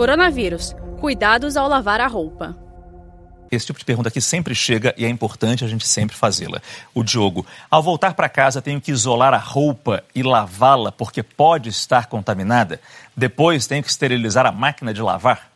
Coronavírus. Cuidados ao lavar a roupa. Esse tipo de pergunta aqui sempre chega e é importante a gente sempre fazê-la. O Diogo, ao voltar para casa, tenho que isolar a roupa e lavá-la porque pode estar contaminada? Depois tenho que esterilizar a máquina de lavar?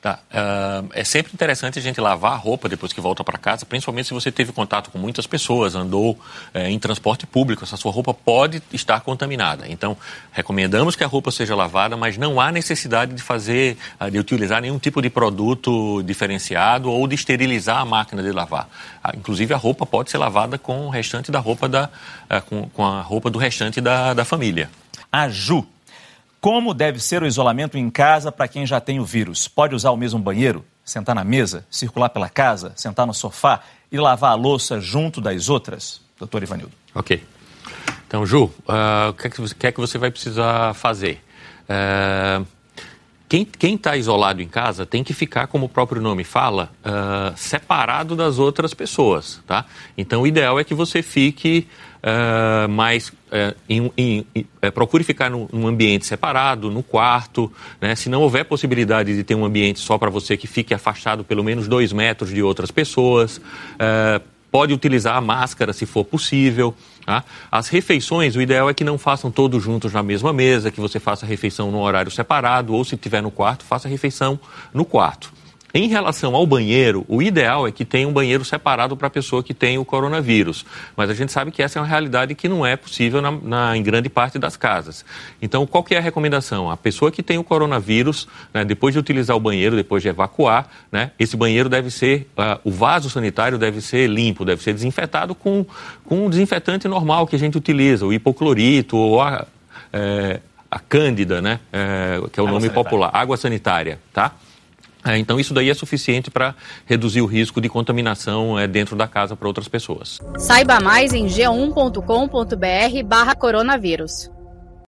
Tá. Uh, é sempre interessante a gente lavar a roupa depois que volta para casa, principalmente se você teve contato com muitas pessoas, andou é, em transporte público, essa sua roupa pode estar contaminada. Então, recomendamos que a roupa seja lavada, mas não há necessidade de fazer, de utilizar nenhum tipo de produto diferenciado ou de esterilizar a máquina de lavar. Ah, inclusive, a roupa pode ser lavada com o restante da roupa da, com, a roupa do restante da, da família. A Ju como deve ser o isolamento em casa para quem já tem o vírus? Pode usar o mesmo banheiro, sentar na mesa, circular pela casa, sentar no sofá e lavar a louça junto das outras? Doutor Ivanildo. Ok. Então, Ju, uh, o que é que, você vai precisar fazer? Uh, quem está isolado em casa tem que ficar, como o próprio nome fala, uh, separado das outras pessoas, tá? Então, o ideal é que você fique uh, mais uh, em, em, uh, procure ficar num, ambiente separado, no quarto. Né? Se não houver possibilidade de ter um ambiente só para você, que fique afastado pelo menos dois metros de outras pessoas. Pode utilizar a máscara se for possível. Tá? As refeições, o ideal é que não façam todos juntos na mesma mesa, que você faça a refeição num horário separado, ou se estiver no quarto, faça a refeição no quarto. Em relação ao banheiro, o ideal é que tenha um banheiro separado para a pessoa que tem o coronavírus. Mas a gente sabe que essa é uma realidade que não é possível na, na, em grande parte das casas. Então, qual que é a recomendação? A pessoa que tem o coronavírus, né, depois de utilizar o banheiro, depois de evacuar, né, esse banheiro deve ser, uh, o vaso sanitário deve ser limpo, deve ser desinfetado com, com um desinfetante normal que a gente utiliza, o hipoclorito ou a, é, a cândida, né, é, que é o água nome sanitária. popular, água sanitária, tá? É, então, isso daí é suficiente para reduzir o risco de contaminação é, dentro da casa para outras pessoas. Saiba mais em g1.com.br/barra coronavírus.